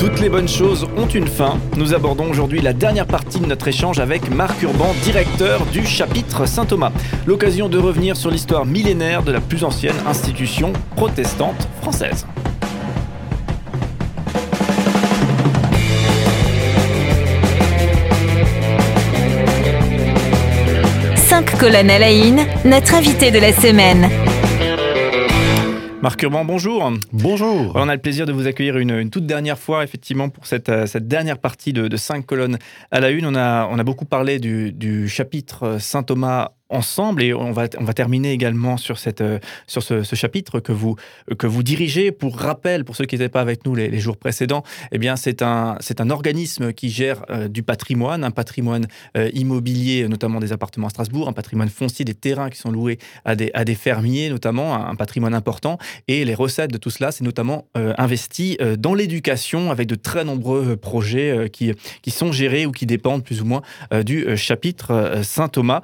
Toutes les bonnes choses ont une fin. Nous abordons aujourd'hui la dernière partie de notre échange avec Marc Urban, directeur du chapitre Saint-Thomas. L'occasion de revenir sur l'histoire millénaire de la plus ancienne institution protestante française. Cinq colonnes à la une, notre invité de la semaine. Marc Urban, bonjour. Bonjour. On a le plaisir de vous accueillir une, toute dernière fois, effectivement, pour cette, euh, cette dernière partie de, cinq colonnes à la une. On a, on a beaucoup parlé du, du chapitre Saint Thomas ensemble et on va, on va terminer également sur, cette, euh, sur ce, chapitre que vous, que vous dirigez. Pour rappel, pour ceux qui n'étaient pas avec nous les, jours précédents, eh bien c'est un, un organisme qui gère euh, du patrimoine, un patrimoine euh, immobilier, notamment des appartements à Strasbourg, un patrimoine foncier, des terrains qui sont loués à des, à des fermiers, notamment un, patrimoine important. Et les recettes de tout cela, c'est notamment investi dans l'éducation avec de très nombreux projets qui, qui sont gérés ou qui dépendent plus ou moins du chapitre Saint-Thomas.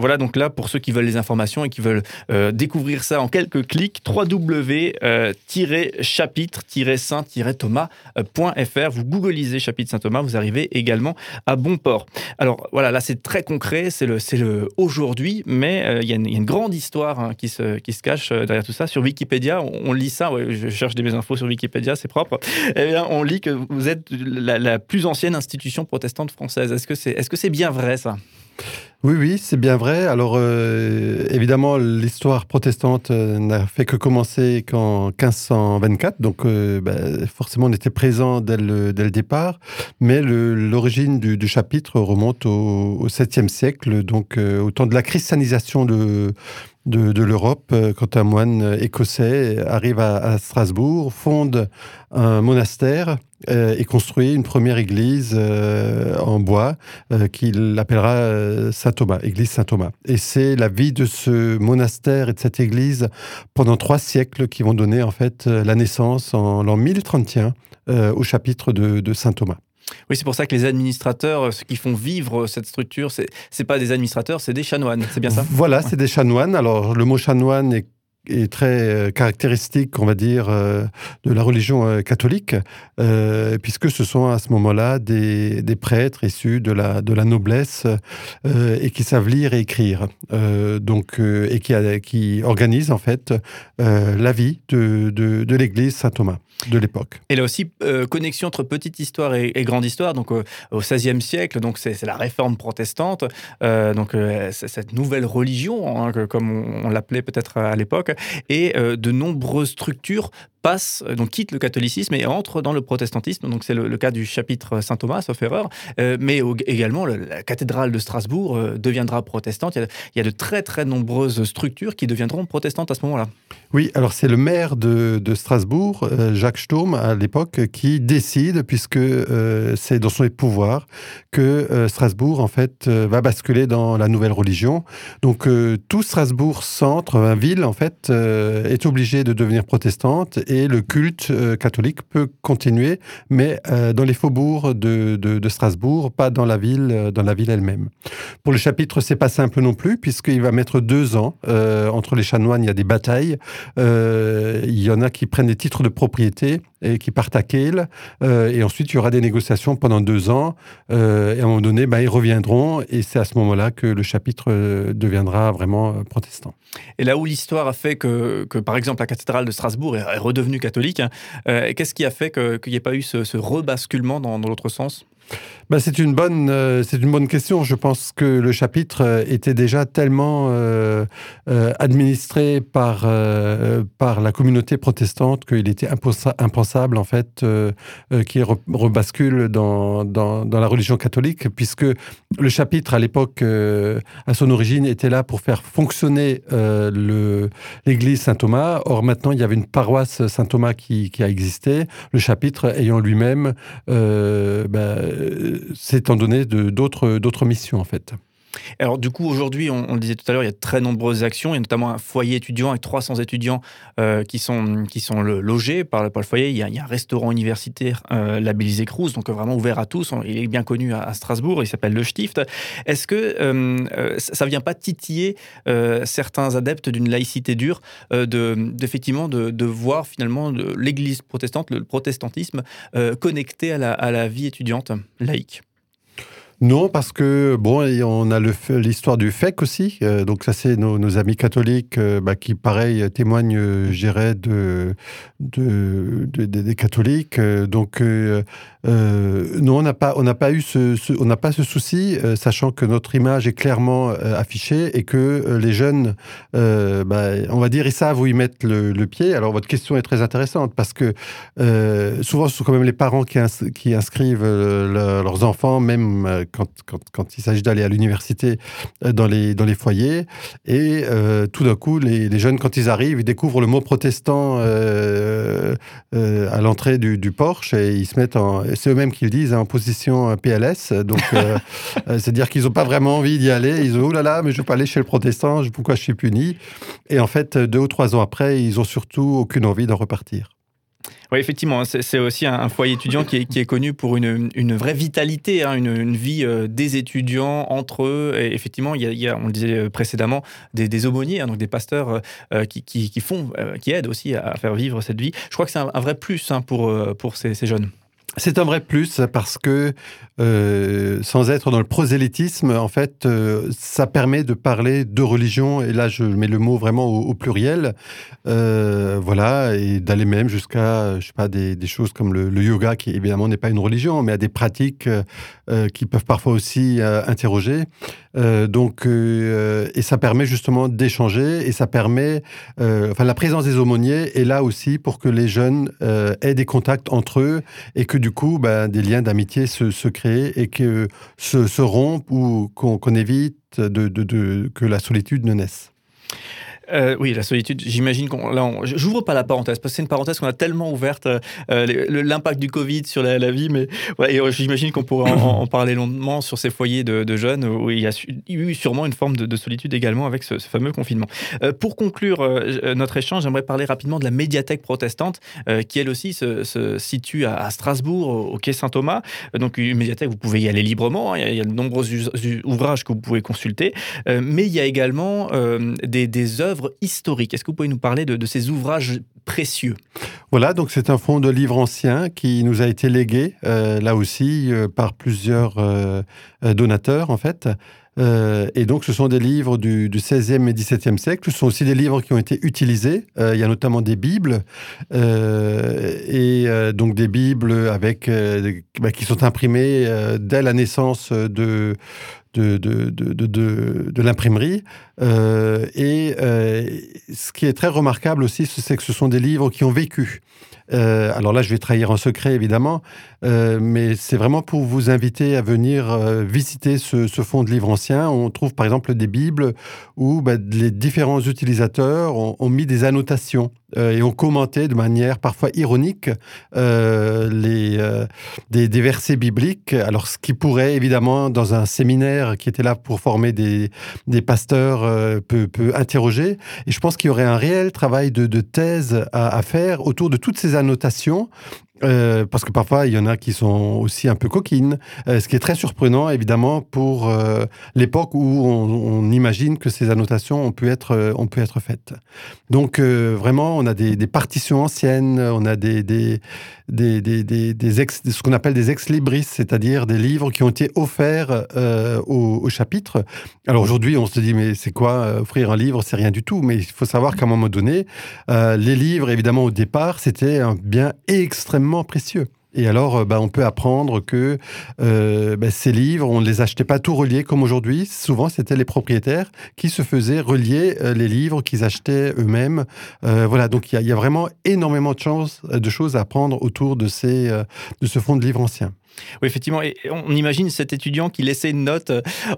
Voilà, donc là, pour ceux qui veulent les informations et qui veulent euh, découvrir ça en quelques clics, www.chapitre-saint-thomas.fr. Vous googlisez chapitre Saint-Thomas, vous arrivez également à bon port. Alors voilà, là, c'est très concret, c'est le, le aujourd'hui, mais euh, il y, a une grande histoire hein, qui, se, cache euh, derrière tout ça. Sur Wikipédia, on, lit ça, je cherche des infos sur Wikipédia, c'est propre. Eh bien, on lit que vous êtes la, plus ancienne institution protestante française. Est-ce que c'est est -ce c'est bien vrai ça? Oui, oui, c'est bien vrai. Alors, euh, évidemment, l'histoire protestante euh, n'a fait que commencer qu'en 1524, donc euh, ben, forcément, on était présent dès le, dès le départ, mais l'origine du, chapitre remonte au, au 7e siècle, donc au temps de la christianisation de, de, l'Europe euh, quand un moine écossais arrive à, Strasbourg, fonde un monastère euh, et construit une première église euh, en bois qu'il appellera Saint Thomas, église Saint Thomas. Et c'est la vie de ce monastère et de cette église pendant trois siècles qui vont donner en fait la naissance en l'an 1031 au chapitre de Saint Thomas. Oui, c'est pour ça que les administrateurs, euh, ceux qui font vivre cette structure, c'est pas des administrateurs, c'est des chanoines. C'est bien ça? Voilà, c'est des chanoines. Alors, le mot chanoine est est très euh, caractéristique, on va dire, euh, de la religion euh, catholique, puisque ce sont à ce moment-là des, prêtres issus de la, de la noblesse et qui savent lire et écrire, donc, et qui, qui organisent en fait la vie de, de, l'Église Saint-Thomas de l'époque. Et là aussi, connexion entre petite histoire et, grande histoire, donc au XVIe siècle, donc c'est la réforme protestante, donc cette nouvelle religion, hein, comme on l'appelait peut-être à l'époque, et euh, de nombreuses structures passe, euh, donc quitte le catholicisme et entre dans le protestantisme. Donc c'est le, cas du chapitre Saint-Thomas, sauf erreur. Euh, mais également, la cathédrale de Strasbourg euh, deviendra protestante. Il y, a, de très très nombreuses structures qui deviendront protestantes à ce moment-là. Oui, alors c'est le maire de, Strasbourg, Jacques Sturm, à l'époque, qui décide, puisque c'est dans son pouvoir, que Strasbourg, en fait, va basculer dans la nouvelle religion. Donc tout Strasbourg centre, ville, en fait, est obligé de devenir protestante et le culte euh, catholique peut continuer, mais euh, dans les faubourgs de, Strasbourg, pas dans la ville, euh, dans la ville elle-même. Pour le chapitre, c'est pas simple non plus, puisqu'il va mettre deux ans entre les chanoines. Il y a des batailles. il y en a qui prennent des titres de propriété et qui partent à Kehl. et ensuite, il y aura des négociations pendant deux ans. et à un moment donné, bah, ils reviendront. Et c'est à ce moment-là que le chapitre deviendra vraiment protestant. Et là où l'histoire a fait que, que, par exemple, la cathédrale de Strasbourg est redevenu catholique. Hein. Euh, qu'est-ce qui a fait qu'il n'y ait pas eu ce, rebasculement dans l'autre sens? Bah, c'est une bonne, euh, c'est une bonne question. Je pense que le chapitre euh, était déjà tellement euh, administré par par la communauté protestante qu'il était impensable en fait qu'il rebascule dans, dans, la religion catholique, puisque le chapitre à l'époque, à son origine, était là pour faire fonctionner le l'église Saint Thomas. Or maintenant, il y avait une paroisse Saint Thomas qui, qui a existé. Le chapitre ayant lui-même bah, s'étant donné d'autres missions en fait. Alors du coup, aujourd'hui, on, le disait tout à l'heure, il y a de très nombreuses actions. Il y a notamment un foyer étudiant avec 300 étudiants euh, qui sont, qui sont logés par, le foyer. Il y, a, un restaurant universitaire euh, labellisé Cruz, donc vraiment ouvert à tous. Il est bien connu à, Strasbourg, il s'appelle le Stift. Est-ce que euh, ça ne vient pas titiller certains adeptes d'une laïcité dure de, effectivement, de, voir finalement l'Église protestante, le protestantisme, connecté à la, à la vie étudiante laïque? Non, parce que, bon, on a l'histoire du FEC aussi. Euh, donc, ça, c'est nos, amis catholiques euh, bah, qui, pareil, témoignent, euh, de, de, des catholiques. donc, non, on n'a pas, on n'a pas eu ce, on n'a pas ce souci, sachant que notre image est clairement affichée et que les jeunes, bah, on va dire, ils savent où ils mettent le, pied. Alors, votre question est très intéressante parce que souvent, ce sont quand même les parents qui, inscrivent leurs enfants, même quand, quand, il s'agit d'aller à l'université euh, dans les, dans les foyers. Et euh, tout d'un coup, les, les, jeunes, quand ils arrivent, ils découvrent le mot protestant euh, à l'entrée du, du, Porsche et ils se mettent en. C'est eux-mêmes qui le disent, en position PLS. Donc, c'est-à-dire qu'ils n'ont pas vraiment envie d'y aller. Ils ont, oh là là, mais je ne veux pas aller chez le protestant, pourquoi je suis puni? Et en fait, deux ou trois ans après, ils ont surtout aucune envie d'en repartir. Oui, effectivement, c'est aussi un, foyer étudiant qui est, connu pour une, vraie vitalité, hein, une, vie euh, des étudiants entre eux. Et effectivement, il y, a, on le disait précédemment, des, aumôniers, hein, donc des pasteurs euh, euh, qui, font, qui aident aussi à faire vivre cette vie. Je crois que c'est un, vrai plus hein, pour, pour ces jeunes. C'est un vrai plus parce que euh, sans être dans le prosélytisme, en fait, euh, ça permet de parler de religion, et là je mets le mot vraiment au, pluriel, euh, voilà, et d'aller même jusqu'à, je sais pas, des, choses comme le, yoga, qui évidemment n'est pas une religion, mais à des pratiques qui peuvent parfois aussi interroger. donc, et ça permet justement d'échanger, et ça permet, enfin, la présence des aumôniers est là aussi pour que les jeunes aient des contacts entre eux, et que du coup, ben, des liens d'amitié se, créent et que se, rompent ou qu'on évite que la solitude ne naisse. Euh, oui, la solitude, j'imagine qu'on. Là, j'ouvre pas la parenthèse, parce que c'est une parenthèse qu'on a tellement ouverte, euh, l'impact du Covid sur la, vie, mais euh, j'imagine qu'on pourrait en, parler longuement sur ces foyers de, jeunes où il y a eu sûrement une forme de, solitude également avec ce, fameux confinement. pour conclure notre échange, j'aimerais parler rapidement de la médiathèque protestante, qui elle aussi se, situe à, Strasbourg, au, quai Saint-Thomas. Donc, une médiathèque, vous pouvez y aller librement, hein, il y a, de nombreux ouvrages que vous pouvez consulter, mais il y a également des, des œuvres historiques. Est-ce que vous pouvez nous parler de, ces ouvrages précieux? Voilà, donc c'est un fonds de livres anciens qui nous a été légué, euh, là aussi, euh, par plusieurs euh, donateurs, en fait. et donc, ce sont des livres du, du, XVIe et XVIIe siècle. Ce sont aussi des livres qui ont été utilisés. il y a notamment des Bibles, et donc des Bibles avec, bah, qui sont imprimées dès la naissance de, de, de, de, de l'imprimerie. Euh, et euh, ce qui est très remarquable aussi, c'est que ce sont des livres qui ont vécu. Euh, alors là, je vais trahir un secret, évidemment, euh, mais c'est vraiment pour vous inviter à venir euh, visiter ce, fonds de livres anciens. On trouve par exemple des Bibles où bah, les différents utilisateurs ont, mis des annotations et ont commenté de manière parfois ironique les, des, versets bibliques. Alors, ce qui pourrait, évidemment, dans un séminaire qui était là pour former des, des pasteurs, peut, peut, interroger. Et je pense qu'il y aurait un réel travail de, de thèse à, à faire autour de toutes ces annotations euh, parce que parfois, il y en a qui sont aussi un peu coquines, euh, ce qui est très surprenant, évidemment, pour euh, l'époque où on, imagine que ces annotations ont pu être, ont pu être faites. Donc, vraiment, on a des, partitions anciennes, on a des, des, des, des, ex, ce qu'on appelle des ex-libris, c'est-à-dire des livres qui ont été offerts au, au, chapitre. Alors aujourd'hui, on se dit, mais c'est quoi offrir un livre? C'est rien du tout. Mais il faut savoir qu'à un moment donné, les livres, évidemment, au départ, c'était un bien extrêmement précieux. Et alors, euh, bah, on peut apprendre que euh, bah, ces livres, on ne les achetait pas tout reliés comme aujourd'hui. Souvent, c'était les propriétaires qui se faisaient relier euh, les livres qu'ils achetaient eux-mêmes. voilà, donc il y, a vraiment énormément de, choses, de choses à apprendre autour de, ces, de ce fonds de livres anciens. Oui, effectivement. Et on imagine cet étudiant qui laissait une note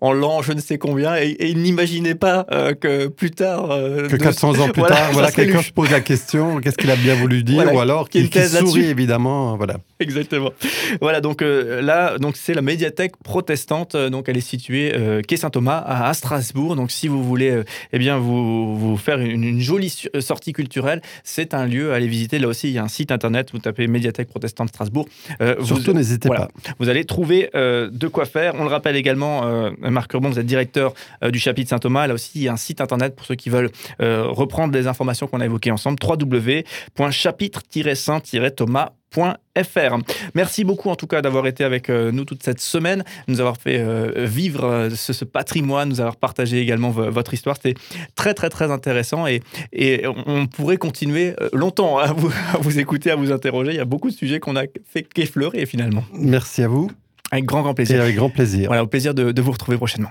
en l'an je ne sais combien et, il n'imaginait pas euh, que plus tard. Euh, que 400 ans plus tard, voilà, quelqu'un se pose la question qu'est-ce qu'il a bien voulu dire Ou alors qu'il sourit, évidemment. Voilà. Exactement. Voilà, donc là, donc c'est la médiathèque protestante. Donc elle est située quai Saint-Thomas à, Strasbourg. Donc si vous voulez eh bien, vous, vous faire une, jolie sortie culturelle, c'est un lieu à aller visiter. Là aussi, il y a un site internet. Vous tapez médiathèque protestante Strasbourg. Surtout, n'hésitez pas. Vous allez trouver euh, de quoi faire. On le rappelle également, euh, Marc Urbon, vous êtes directeur euh, du chapitre Saint-Thomas. Là aussi, il y a un site internet pour ceux qui veulent reprendre les informations qu'on a évoquées ensemble www.chapitre-saint-thomas.fr. Merci beaucoup en tout cas d'avoir été avec nous toute cette semaine, nous avoir fait vivre ce, patrimoine, nous avoir partagé également votre histoire. C'était très très très intéressant et, et on pourrait continuer longtemps à vous, à vous, écouter, à vous interroger. Il y a beaucoup de sujets qu'on a fait qu'effleurer finalement. Merci à vous. Avec grand, grand plaisir. Et avec grand plaisir. Voilà, au plaisir de, de vous retrouver prochainement.